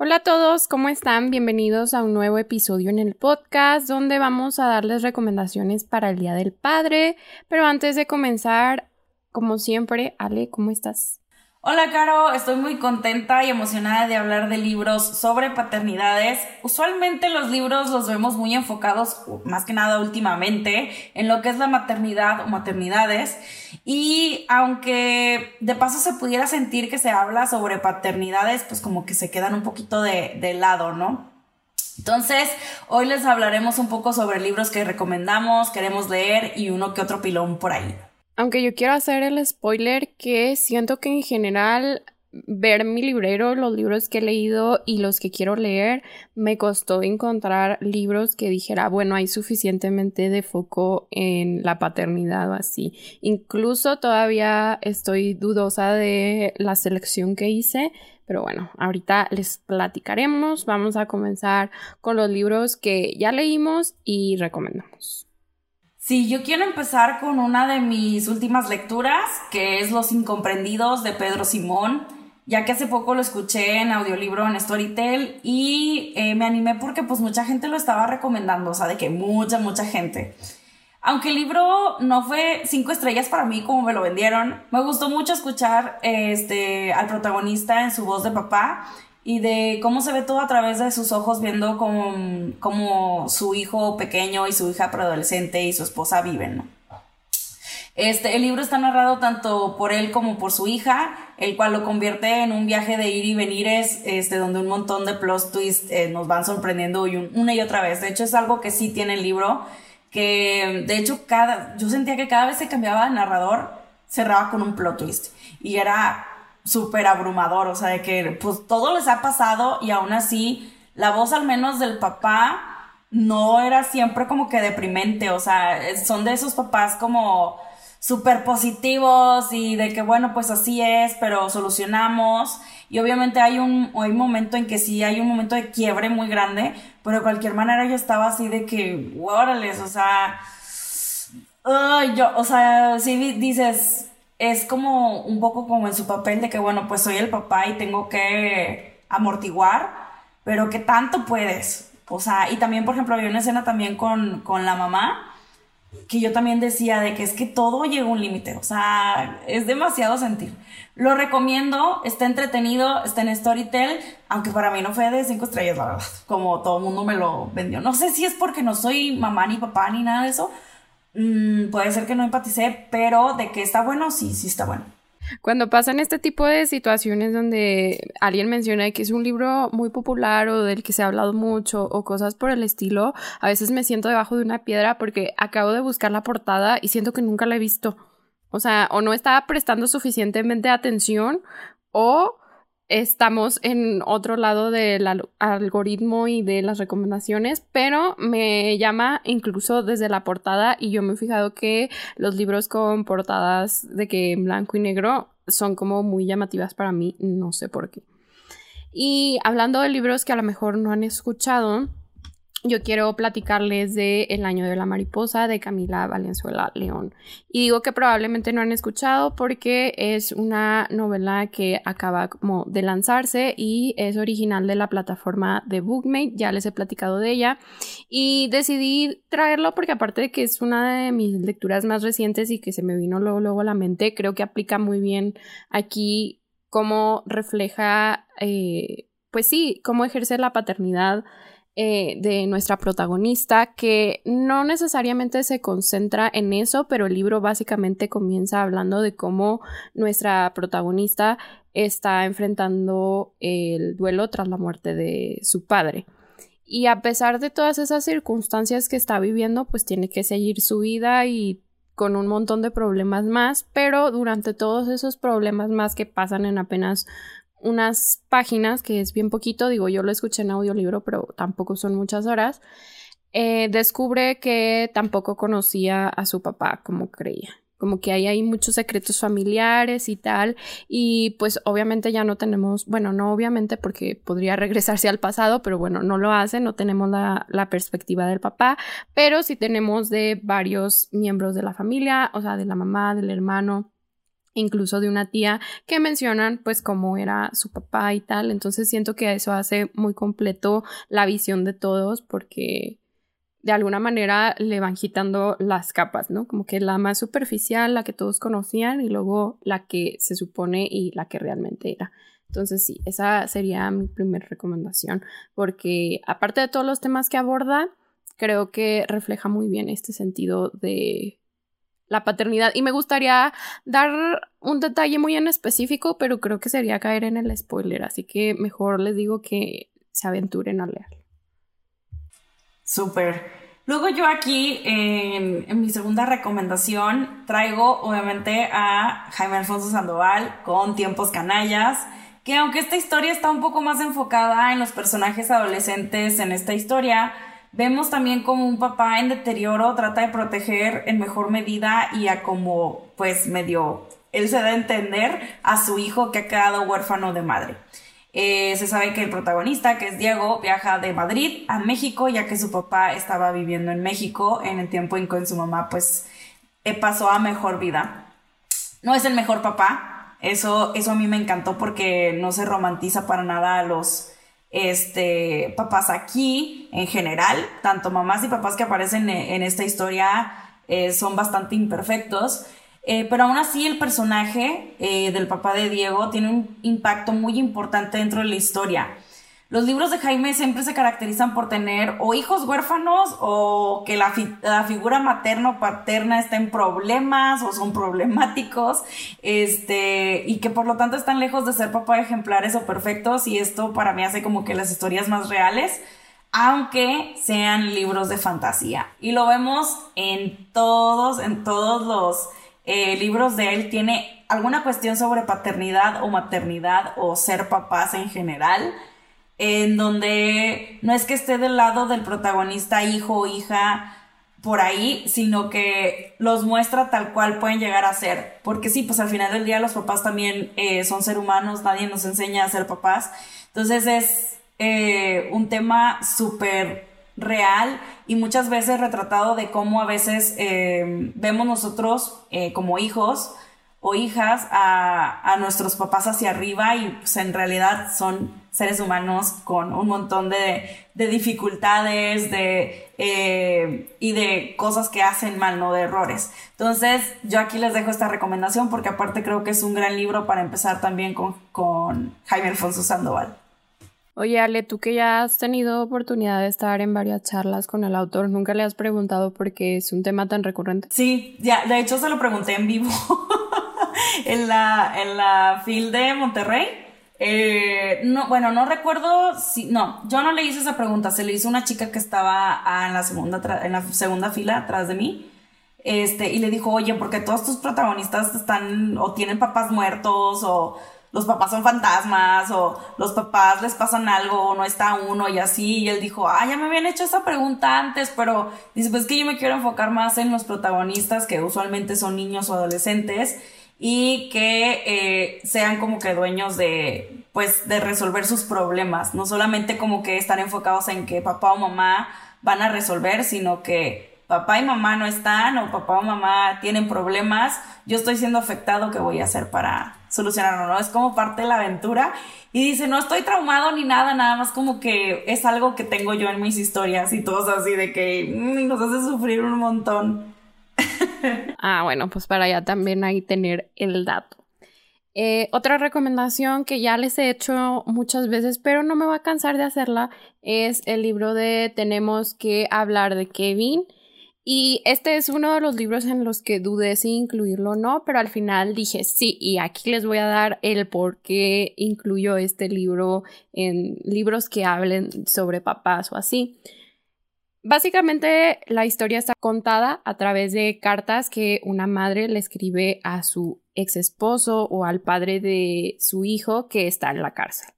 Hola a todos, ¿cómo están? Bienvenidos a un nuevo episodio en el podcast donde vamos a darles recomendaciones para el Día del Padre. Pero antes de comenzar, como siempre, Ale, ¿cómo estás? Hola Caro, estoy muy contenta y emocionada de hablar de libros sobre paternidades. Usualmente los libros los vemos muy enfocados, más que nada últimamente, en lo que es la maternidad o maternidades. Y aunque de paso se pudiera sentir que se habla sobre paternidades, pues como que se quedan un poquito de, lado, ¿no? Entonces, hoy les hablaremos un poco sobre libros que recomendamos, queremos leer y uno que otro pilón por ahí. Aunque yo quiero hacer el spoiler que siento que en general ver mi librero, los libros que he leído y los que quiero leer, me costó encontrar libros que dijera, bueno, hay suficientemente de foco en la paternidad o así. Incluso todavía estoy dudosa de la selección que hice, pero bueno, ahorita les platicaremos. Vamos a comenzar con los libros que ya leímos y recomendamos. Sí, yo quiero empezar con una de mis últimas lecturas, que es Los Incomprendidos de Pedro Simón, ya que hace poco lo escuché en audiolibro en Storytel y eh, me animé porque pues mucha gente lo estaba recomendando, o sea, de que mucha, mucha gente. Aunque el libro no fue cinco estrellas para mí como me lo vendieron, me gustó mucho escuchar este, al protagonista en su voz de papá y de cómo se ve todo a través de sus ojos viendo cómo, su hijo pequeño y su hija preadolescente y su esposa viven, ¿no? Este, el libro está narrado tanto por él como por su hija, el cual lo convierte en un viaje de ir y venires, este, donde un montón de plot twists eh, nos van sorprendiendo una y otra vez. De hecho, es algo que sí tiene el libro, que de hecho cada, yo sentía que cada vez se cambiaba de narrador, cerraba con un plot twist. Y era súper abrumador, o sea, de que pues todo les ha pasado y aún así la voz al menos del papá no era siempre como que deprimente, o sea, son de esos papás como súper positivos y de que bueno, pues así es, pero solucionamos. Y obviamente hay un, hay momento en que sí hay un momento de quiebre muy grande, pero de cualquier manera yo estaba así de que, órale, o sea, yo, o sea, sí dices, es como un poco como en su papel de que, bueno, pues soy el papá y tengo que amortiguar, pero que tanto puedes. O sea, y también, por ejemplo, había una escena también con, con la mamá, que yo también decía de que es que todo llega a un límite, o sea, es demasiado sentir. Lo recomiendo, está entretenido, está en Storytel, aunque para mí no fue de cinco estrellas, la verdad, como todo mundo me lo vendió. No sé si es porque no soy mamá ni papá ni nada de eso, Mm, puede ser que no empaticé, pero de que está bueno, sí, sí está bueno. Cuando pasan este tipo de situaciones donde alguien menciona que es un libro muy popular o del que se ha hablado mucho o cosas por el estilo, a veces me siento debajo de una piedra porque acabo de buscar la portada y siento que nunca la he visto. O sea, o no estaba prestando suficientemente atención o estamos en otro lado del algoritmo y de las recomendaciones, pero me llama incluso desde la portada y yo me he fijado que los libros con portadas de que en blanco y negro son como muy llamativas para mí, no sé por qué. Y hablando de libros que a lo mejor no han escuchado, yo quiero platicarles de El año de la mariposa de Camila Valenzuela León. Y digo que probablemente no han escuchado porque es una novela que acaba como de lanzarse y es original de la plataforma de Bookmate, ya les he platicado de ella y decidí traerlo porque aparte de que es una de mis lecturas más recientes y que se me vino luego, luego a la mente, creo que aplica muy bien aquí cómo refleja, eh, pues sí, cómo ejerce la paternidad eh, de nuestra protagonista que no necesariamente se concentra en eso, pero el libro básicamente comienza hablando de cómo nuestra protagonista está enfrentando el duelo tras la muerte de su padre. Y a pesar de todas esas circunstancias que está viviendo, pues tiene que seguir su vida y con un montón de problemas más, pero durante todos esos problemas más que pasan en apenas unas páginas, que es bien poquito, digo, yo lo escuché en audiolibro, pero tampoco son muchas horas, eh, descubre que tampoco conocía a su papá como creía. Como que ahí hay muchos secretos familiares y tal. Y pues obviamente ya no tenemos, bueno, no obviamente porque podría regresarse al pasado, pero bueno, no lo hace, no tenemos la, la perspectiva del papá, pero sí tenemos de varios miembros de la familia, o sea, de la mamá, del hermano, incluso de una tía que mencionan pues cómo era su papá y tal, entonces siento que eso hace muy completo la visión de todos porque de alguna manera le van quitando las capas, ¿no? Como que la más superficial, la que todos conocían y luego la que se supone y la que realmente era. Entonces sí, esa sería mi primera recomendación porque aparte de todos los temas que aborda, creo que refleja muy bien este sentido de la paternidad. Y me gustaría dar un detalle muy en específico, pero creo que sería caer en el spoiler, así que mejor les digo que se aventuren a leerlo. Súper. Luego yo aquí, en, en, mi segunda recomendación, traigo obviamente a Jaime Alfonso Sandoval con Tiempos Canallas, que aunque esta historia está un poco más enfocada en los personajes adolescentes en esta historia, Vemos también como un papá en deterioro trata de proteger en mejor medida y a como pues medio él se da a entender a su hijo que ha quedado huérfano de madre. Eh, se sabe que el protagonista, que es Diego, viaja de Madrid a México ya que su papá estaba viviendo en México en el tiempo en que su mamá pues eh, pasó a mejor vida. No es el mejor papá, eso, eso a mí me encantó porque no se romantiza para nada a los este, papás aquí en general, tanto mamás y papás que aparecen en, esta historia eh, son bastante imperfectos, eh, pero aún así el personaje eh, del papá de Diego tiene un impacto muy importante dentro de la historia. Los libros de Jaime siempre se caracterizan por tener o hijos huérfanos o que la, figura materna o paterna está en problemas o son problemáticos, este, y que por lo tanto están lejos de ser papá ejemplares o perfectos, y esto para mí hace como que las historias más reales, aunque sean libros de fantasía. Y lo vemos en todos, en todos los eh, libros de él, tiene alguna cuestión sobre paternidad o maternidad o ser papás en general en donde no es que esté del lado del protagonista hijo o hija por ahí, sino que los muestra tal cual pueden llegar a ser. Porque sí, pues al final del día los papás también eh, son seres humanos, nadie nos enseña a ser papás. Entonces es eh, un tema súper real y muchas veces retratado de cómo a veces eh, vemos nosotros como hijos o hijas a, a, nuestros papás hacia arriba y pues en realidad son seres humanos con un montón de, de dificultades de, eh, y de cosas que hacen mal, no de errores. Entonces yo aquí les dejo esta recomendación porque aparte creo que es un gran libro para empezar también con, con Jaime Alfonso Sandoval. Oye, Ale, tú que ya has tenido oportunidad de estar en varias charlas con el autor, ¿nunca le has preguntado por qué es un tema tan recurrente? Sí, ya, de hecho se lo pregunté en vivo en la, en la FIL de Monterrey. Eh, no, bueno, no recuerdo si, no, yo no le hice esa pregunta, se le hizo una chica que estaba en la segunda, en la segunda fila atrás de mí. Este, y le dijo, oye, porque todos tus protagonistas están o tienen papás muertos o los papás son fantasmas o los papás les pasan algo o no está uno y así. Y él dijo, ah, ya me habían hecho esa pregunta antes, pero dice, pues que yo me quiero enfocar más en los protagonistas que usualmente son niños o adolescentes y que eh, sean como que dueños de, pues, de resolver sus problemas. No solamente como que están enfocados en que papá o mamá van a resolver, sino que papá y mamá no están o papá o mamá tienen problemas, yo estoy siendo afectado, ¿qué voy a hacer para solucionarlo? ¿no? Es como parte de la aventura. Y dice, no estoy traumado ni nada, nada más como que es algo que tengo yo en mis historias y todos así de que mm, nos hace sufrir un montón. ah, bueno, pues para ya también ahí tener el dato. Eh, otra recomendación que ya les he hecho muchas veces, pero no me va a cansar de hacerla, es el libro de Tenemos que hablar de Kevin. Y este es uno de los libros en los que dudé si incluirlo o no, pero al final dije sí, y aquí les voy a dar el por qué incluyo este libro en libros que hablen sobre papás o así. Básicamente la historia está contada a través de cartas que una madre le escribe a su ex esposo o al padre de su hijo que está en la cárcel.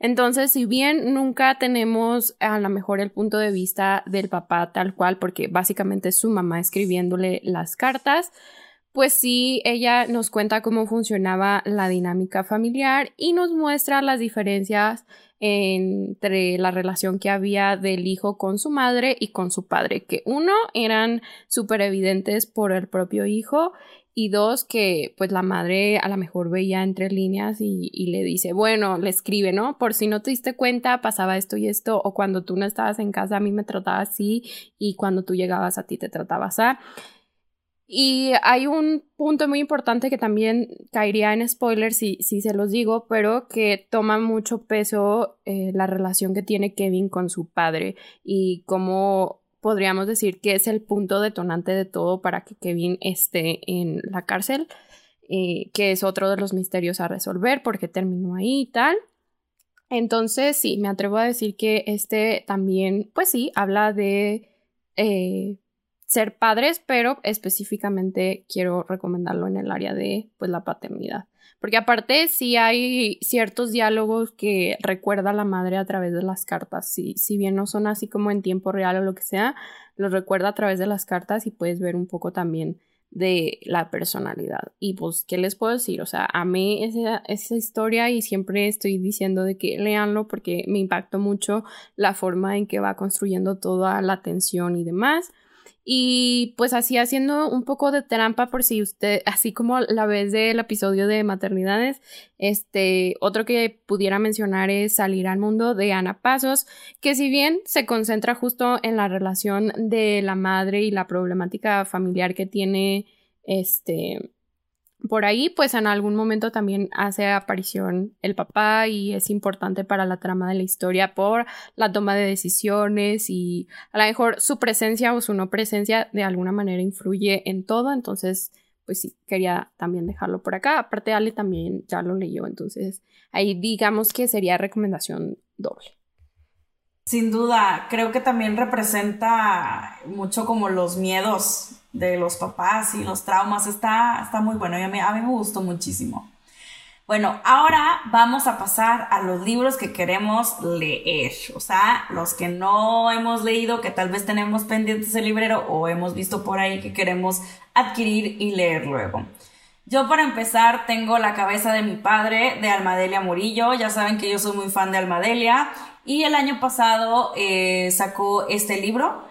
Entonces, si bien nunca tenemos a lo mejor el punto de vista del papá tal cual, porque básicamente es su mamá escribiéndole las cartas, pues sí, ella nos cuenta cómo funcionaba la dinámica familiar y nos muestra las diferencias entre la relación que había del hijo con su madre y con su padre, que uno eran súper evidentes por el propio hijo y dos que pues la madre a lo mejor veía entre líneas y, le dice, bueno, le escribe, ¿no? Por si no te diste cuenta, pasaba esto y esto, o cuando tú no estabas en casa a mí me trataba así y cuando tú llegabas a ti te trataba así. Y hay un punto muy importante que también caería en spoilers si, si se los digo, pero que toma mucho peso eh, la relación que tiene Kevin con su padre y cómo podríamos decir que es el punto detonante de todo para que Kevin esté en la cárcel, eh, que es otro de los misterios a resolver porque terminó ahí y tal. Entonces, sí, me atrevo a decir que este también, pues sí, habla de eh, ser padres, pero específicamente quiero recomendarlo en el área de pues la paternidad. Porque aparte sí hay ciertos diálogos que recuerda la madre a través de las cartas. Si, si bien no son así como en tiempo real o lo que sea, los recuerda a través de las cartas y puedes ver un poco también de la personalidad. Y pues, ¿qué les puedo decir? O sea, amé esa, esa historia y siempre estoy diciendo de que leanlo porque me impactó mucho la forma en que va construyendo toda la tensión y demás. Y pues así haciendo un poco de trampa por si usted, así como la vez del episodio de maternidades, este, otro que pudiera mencionar es Salir al Mundo de Ana Pasos, que si bien se concentra justo en la relación de la madre y la problemática familiar que tiene este por ahí, pues en algún momento también hace aparición el papá y es importante para la trama de la historia por la toma de decisiones y a lo mejor su presencia o su no presencia de alguna manera influye en todo, entonces pues sí, quería también dejarlo por acá. Aparte, Ale también ya lo leyó, entonces ahí digamos que sería recomendación doble. Sin duda, creo que también representa mucho como los miedos de los papás y los traumas. Está, está muy bueno y a mí, a mí me gustó muchísimo. Bueno, ahora vamos a pasar a los libros que queremos leer, o sea, los que no hemos leído, que tal vez tenemos pendientes el librero o hemos visto por ahí que queremos adquirir y leer luego. Yo para empezar tengo La cabeza de mi padre de Almadelia Murillo, ya saben que yo soy muy fan de Almadelia y el año pasado eh, sacó este libro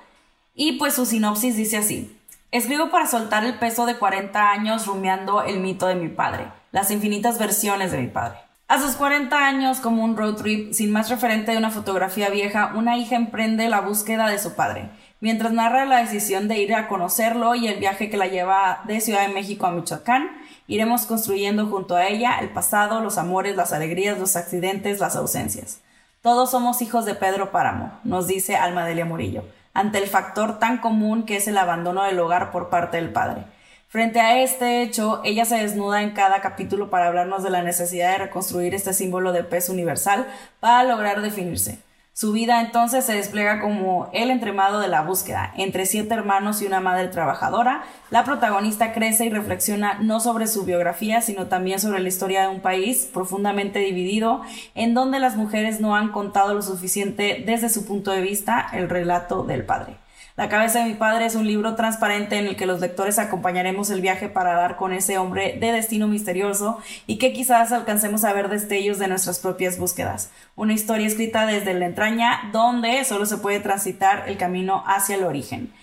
y pues su sinopsis dice así. Escribo para soltar el peso de 40 años rumiando el mito de mi padre, las infinitas versiones de mi padre. A sus 40 años, como un road trip sin más referente de una fotografía vieja, una hija emprende la búsqueda de su padre, mientras narra la decisión de ir a conocerlo y el viaje que la lleva de Ciudad de México a Michoacán, iremos construyendo junto a ella el pasado, los amores, las alegrías, los accidentes, las ausencias. Todos somos hijos de Pedro Páramo, nos dice Alma Delia Murillo ante el factor tan común que es el abandono del hogar por parte del padre. Frente a este hecho, ella se desnuda en cada capítulo para hablarnos de la necesidad de reconstruir este símbolo de peso universal para lograr definirse. Su vida entonces se despliega como el entremado de la búsqueda. Entre siete hermanos y una madre trabajadora, la protagonista crece y reflexiona no sobre su biografía, sino también sobre la historia de un país profundamente dividido, en donde las mujeres no han contado lo suficiente desde su punto de vista el relato del padre. La cabeza de mi padre es un libro transparente en el que los lectores acompañaremos el viaje para dar con ese hombre de destino misterioso y que quizás alcancemos a ver destellos de nuestras propias búsquedas. Una historia escrita desde la entraña donde solo se puede transitar el camino hacia el origen.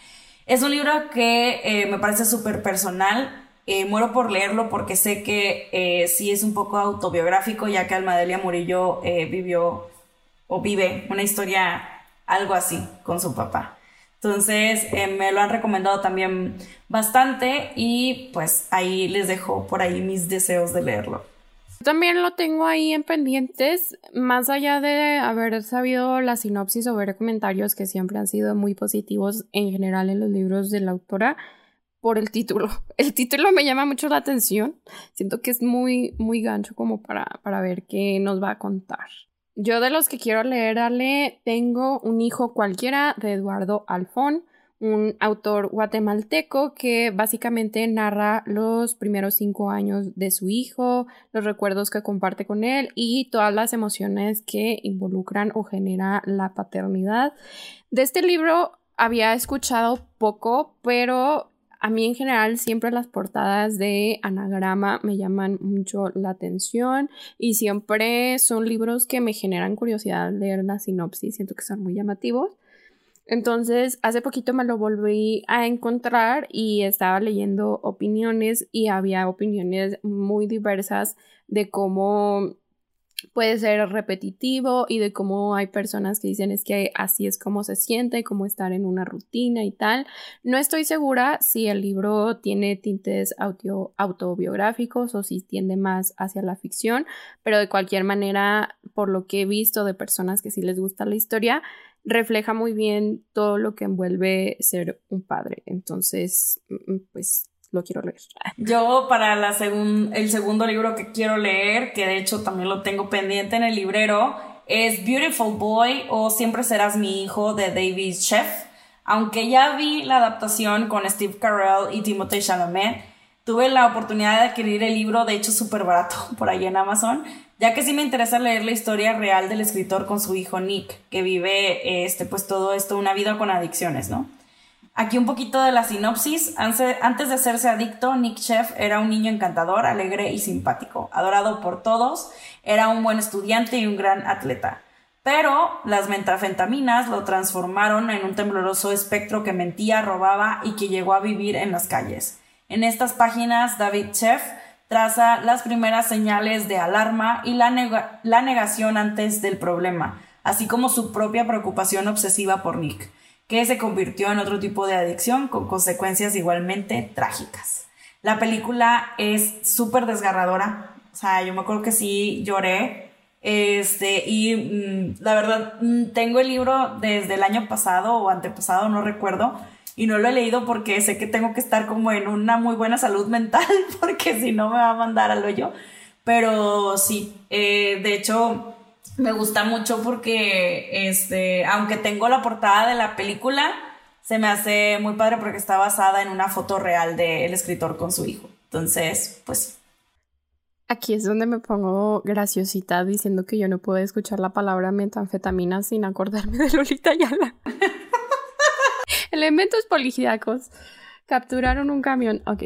Es un libro que eh, me parece súper personal, eh, muero por leerlo porque sé que eh, sí es un poco autobiográfico, ya que Almadelia Murillo vivió o vive una historia algo así con su papá. Entonces eh, me lo han recomendado también bastante y pues ahí les dejo por ahí mis deseos de leerlo. También lo tengo ahí en pendientes, más allá de haber sabido la sinopsis o ver comentarios que siempre han sido muy positivos en general en los libros de la autora por el título. El título me llama mucho la atención. Siento que es muy, muy gancho como para, para ver qué nos va a contar. Yo de los que quiero leerle tengo Un hijo cualquiera de Eduardo Alfón, un autor guatemalteco que básicamente narra los primeros cinco años de su hijo, los recuerdos que comparte con él y todas las emociones que involucran o genera la paternidad. De este libro había escuchado poco, pero a mí en general siempre las portadas de anagrama me llaman mucho la atención y siempre son libros que me generan curiosidad leer la sinopsis, siento que son muy llamativos. Entonces, hace poquito me lo volví a encontrar y estaba leyendo opiniones y había opiniones muy diversas de cómo puede ser repetitivo y de cómo hay personas que dicen es que así es como se siente, como estar en una rutina y tal. No estoy segura si el libro tiene tintes autobiográficos o si tiende más hacia la ficción, pero de cualquier manera, por lo que he visto de personas que sí les gusta la historia, refleja muy bien todo lo que envuelve ser un padre. Entonces, mm, mm, pues lo quiero leer. Yo para la el segundo libro que quiero leer, que de hecho también lo tengo pendiente en el librero, es Beautiful Boy o Siempre serás mi hijo de David Sheff. Aunque ya vi la adaptación con Steve Carell y Timothée Chalamet, tuve la oportunidad de adquirir el libro, de hecho súper barato, por ahí en Amazon, ya que sí me interesa leer la historia real del escritor con su hijo Nick, que vive este, pues todo esto, una vida con adicciones, ¿no? Aquí un poquito de la sinopsis. Antes de hacerse adicto, Nick Sheff era un niño encantador, alegre y simpático, adorado por todos, era un buen estudiante y un gran atleta. Pero las metafentaminas lo transformaron en un tembloroso espectro que mentía, robaba y que llegó a vivir en las calles. En estas páginas, David Sheff traza las primeras señales de alarma y la negación antes del problema, así como su propia preocupación obsesiva por Nick, que se convirtió en otro tipo de adicción con consecuencias igualmente trágicas. La película es súper desgarradora, o sea, yo me acuerdo que sí lloré, este, y mm, la verdad, mm, tengo el libro desde el año pasado o antepasado, no recuerdo, y no lo he leído porque sé que tengo que estar como en una muy buena salud mental porque si no me va a mandar al hoyo. Pero sí, eh, de hecho me gusta mucho porque este, aunque tengo la portada de la película, se me hace muy padre porque está basada en una foto real del escritor con su hijo. Entonces, pues Aquí es donde me pongo graciosita diciendo que yo no puedo escuchar la palabra metanfetamina sin acordarme de Lolita Yala. Elementos poligíacos. Capturaron un camión. Ok.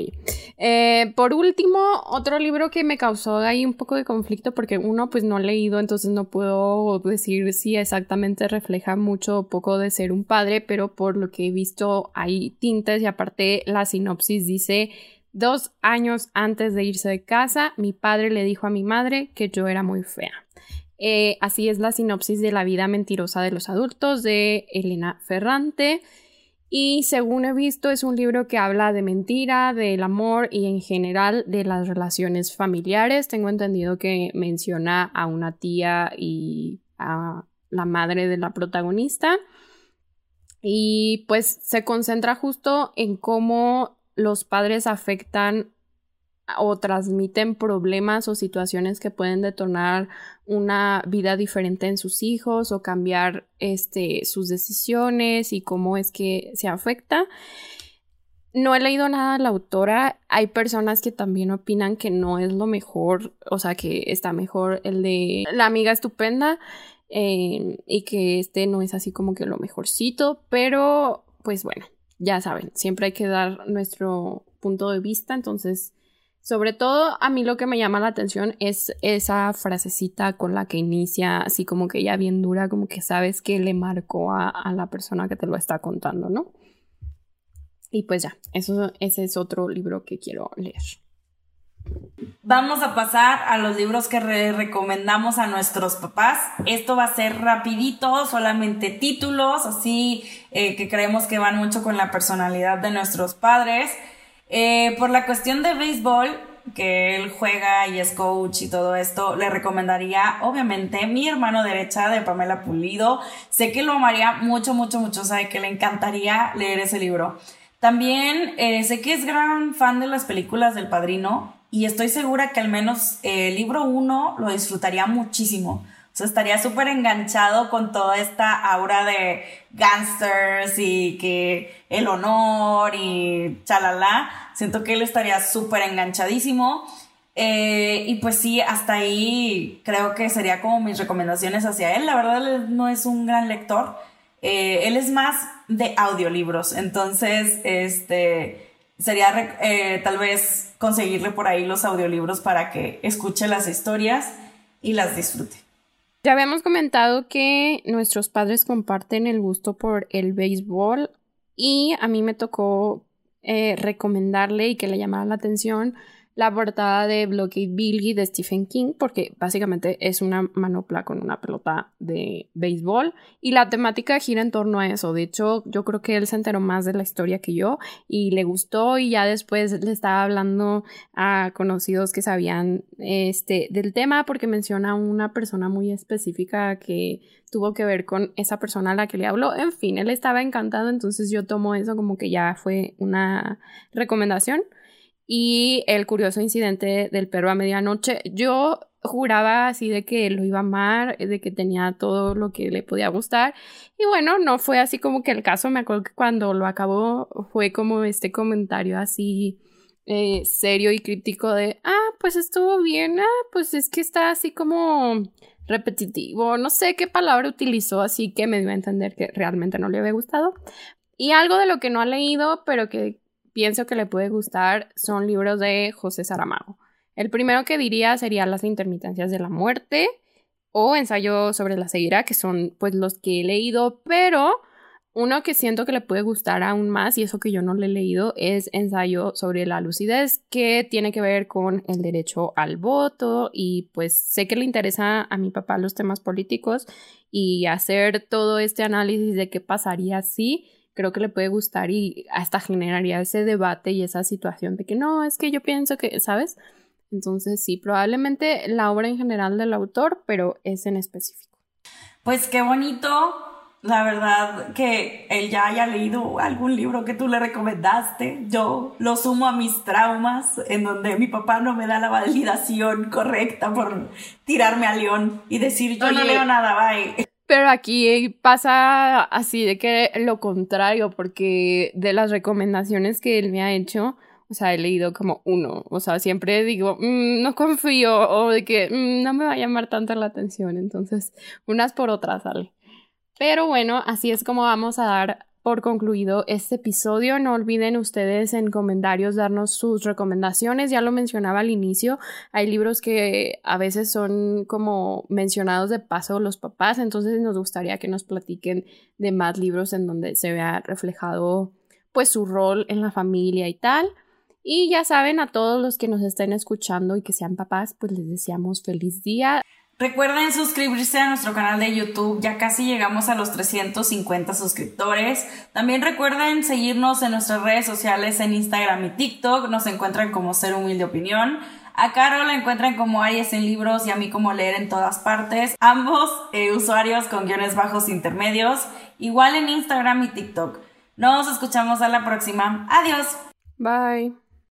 Eh, por último, otro libro que me causó ahí un poco de conflicto porque uno pues no he leído, entonces no puedo decir si exactamente refleja mucho o poco de ser un padre, pero por lo que he visto hay tintes y aparte la sinopsis dice dos años antes de irse de casa, mi padre le dijo a mi madre que yo era muy fea. Eh, así es la sinopsis de La vida mentirosa de los adultos de Elena Ferrante. Y según he visto, es un libro que habla de mentira, del amor y en general de las relaciones familiares. Tengo entendido que menciona a una tía y a la madre de la protagonista. Y pues se concentra justo en cómo los padres afectan o transmiten problemas o situaciones que pueden detonar una vida diferente en sus hijos o cambiar este, sus decisiones y cómo es que se afecta. No he leído nada de la autora. Hay personas que también opinan que no es lo mejor, o sea, que está mejor el de la amiga estupenda eh, y que este no es así como que lo mejorcito, pero pues bueno, ya saben, siempre hay que dar nuestro punto de vista, entonces sobre todo a mí lo que me llama la atención es esa frasecita con la que inicia, así como que ya bien dura, como que sabes que le marcó a, la persona que te lo está contando, ¿no? Y pues ya, eso, ese es otro libro que quiero leer. Vamos a pasar a los libros que recomendamos a nuestros papás. Esto va a ser rapidito, solamente títulos, así eh, que creemos que van mucho con la personalidad de nuestros padres. Eh, por la cuestión de béisbol, que él juega y es coach y todo esto, le recomendaría, obviamente, mi hermano derecha de Pamela Pulido. Sé que lo amaría mucho, mucho, mucho, sabe que le encantaría leer ese libro. También eh, sé que es gran fan de las películas del padrino y estoy segura que al menos el libro 1 lo disfrutaría muchísimo estaría súper enganchado con toda esta aura de gangsters y que el honor y chalala. Siento que él estaría súper enganchadísimo. Eh, y pues sí, hasta ahí creo que sería como mis recomendaciones hacia él. La verdad, él no es un gran lector. Eh, él es más de audiolibros. Entonces, este, sería eh, tal vez conseguirle por ahí los audiolibros para que escuche las historias y las disfrute. Ya habíamos comentado que nuestros padres comparten el gusto por el béisbol y a mí me tocó eh, recomendarle y que le llamara la atención la portada de Blockade Billy de Stephen King, porque básicamente es una manopla con una pelota de béisbol y la temática gira en torno a eso. De hecho, yo creo que él se enteró más de la historia que yo y le gustó y ya después le estaba hablando a conocidos que sabían este, del tema porque menciona una persona muy específica que tuvo que ver con esa persona a la que le habló. En fin, él estaba encantado, entonces yo tomo eso como que ya fue una recomendación y el curioso incidente del perro a medianoche. Yo juraba así de que lo iba a amar, de que tenía todo lo que le podía gustar. Y bueno, no fue así como que el caso. Me acuerdo que cuando lo acabó fue como este comentario así eh, serio y crítico de, ah, pues estuvo bien, ah, pues es que está así como repetitivo, no sé qué palabra utilizó, así que me dio a entender que realmente no le había gustado. Y algo de lo que no ha leído, pero que pienso que le puede gustar son libros de José Saramago. El primero que diría sería Las intermitencias de la muerte o Ensayo sobre la ceguera, que son pues los que he leído, pero uno que siento que le puede gustar aún más, y eso que yo no le he leído, es Ensayo sobre la lucidez, que tiene que ver con el derecho al voto, y pues sé que le interesa a mi papá los temas políticos y hacer todo este análisis de qué pasaría si creo que le puede gustar y hasta generaría ese debate y esa situación de que no, es que yo pienso que, ¿sabes? Entonces sí, probablemente la obra en general del autor, pero es en específico. Pues qué bonito, la verdad, que él ya haya leído algún libro que tú le recomendaste. Yo lo sumo a mis traumas, en donde mi papá no me da la validación correcta por tirarme a león y decir yo no leo nada, bye. Pero aquí pasa así de que lo contrario, porque de las recomendaciones que él me ha hecho, o sea, he leído como uno. O sea, siempre digo, mm, no confío o de que mm, no me va a llamar tanto la atención. Entonces, unas por otras sale. Pero bueno, así es como vamos a dar por concluido este episodio. No olviden ustedes en comentarios darnos sus recomendaciones. Ya lo mencionaba al inicio, hay libros que a veces son como mencionados de paso los papás, entonces nos gustaría que nos platiquen de más libros en donde se vea reflejado pues su rol en la familia y tal. Y ya saben, a todos los que nos estén escuchando y que sean papás, pues les deseamos feliz día. Recuerden suscribirse a nuestro canal de YouTube, ya casi llegamos a los 350 suscriptores. También recuerden seguirnos en nuestras redes sociales en Instagram y TikTok, nos encuentran como Ser Humilde Opinión. A Caro la encuentran como Aries en libros y a mí como Leer en todas partes. Ambos eh, usuarios con guiones bajos intermedios, igual en Instagram y TikTok. Nos escuchamos a la próxima. Adiós. Bye.